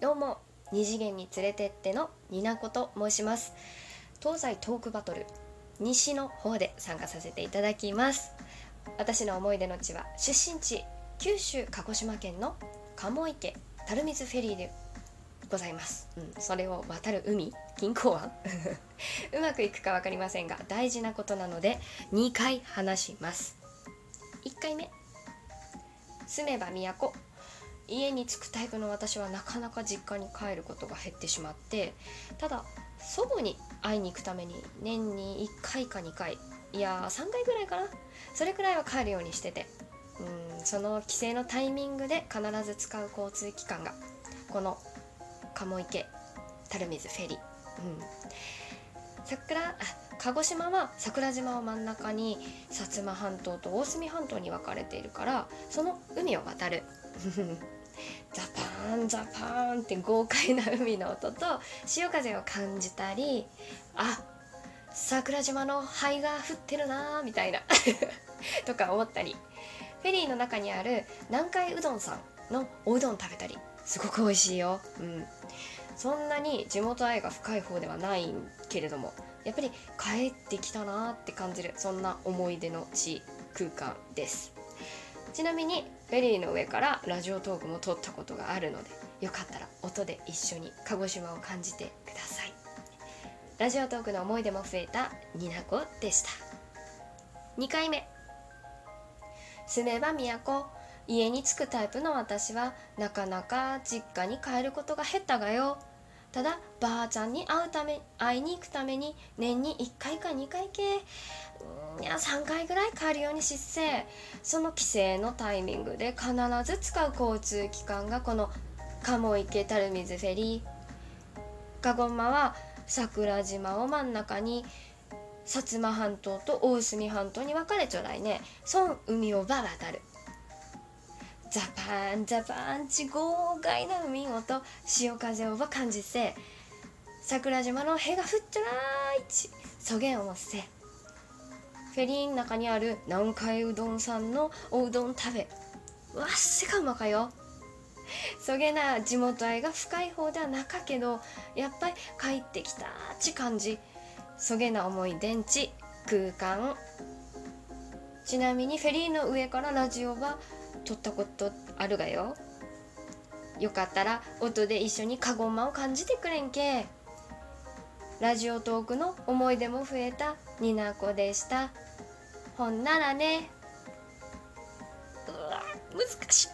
どうも二次元に連れてってのニナコと申します。東西トークバトル西の方で参加させていただきます。私の思い出の地は出身地九州鹿児島県の鴨池垂水フェリーでございます、うん、それを渡る海銀行湾 うまくいくか分かりませんが大事なことなので2回話します。1回目。住めば都家に着くタイプの私はなかなか実家に帰ることが減ってしまってただ祖母に会いに行くために年に1回か2回いやー3回ぐらいかなそれくらいは帰るようにしててうんその帰省のタイミングで必ず使う交通機関がこの鴨池垂水フェリー、うん、桜鹿児島は桜島を真ん中に薩摩半島と大隅半島に分かれているからその海を渡る。ザパーンザパンって豪快な海の音と潮風を感じたりあ桜島の灰が降ってるなーみたいな とか思ったりフェリーの中にある南海うどんさんのおうどん食べたりすごく美味しいよ、うん、そんなに地元愛が深い方ではないけれどもやっぱり帰ってきたなーって感じるそんな思い出の地空間です。ちなみにフェリーの上からラジオトークも撮ったことがあるのでよかったら音で一緒に鹿児島を感じてください。ラジオトークの思い出も増えたニナコでした。2回目。住めば都家に着くタイプの私はなかなか実家に帰ることが減ったがよ。ただばあちゃんに会うため会いに行くために年に1回か2回系。いや3回ぐらい帰るようにしっせその帰省のタイミングで必ず使う交通機関がこの鴨池垂水フェリー。カゴンマは桜島を真ん中に薩摩半島と大隅半島に分かれちょらいね。そん海をば渡る。ザパンザパンチ豪快な海音潮風をば感じせ桜島のへがふっちょらーいちそげんをもせフェリーの中にある南海うどんさんのおうどん食べわっせかうまかよそげな地元愛が深い方ではなかけどやっぱり帰ってきたち感じそげな思い電池空間ちなみにフェリーの上からラジオは撮ったことあるがよ。よかったら音で一緒にカゴンマを感じてくれんけ。ラジオトークの思い出も増えたニナコでした。ほんならね。うわ難しい。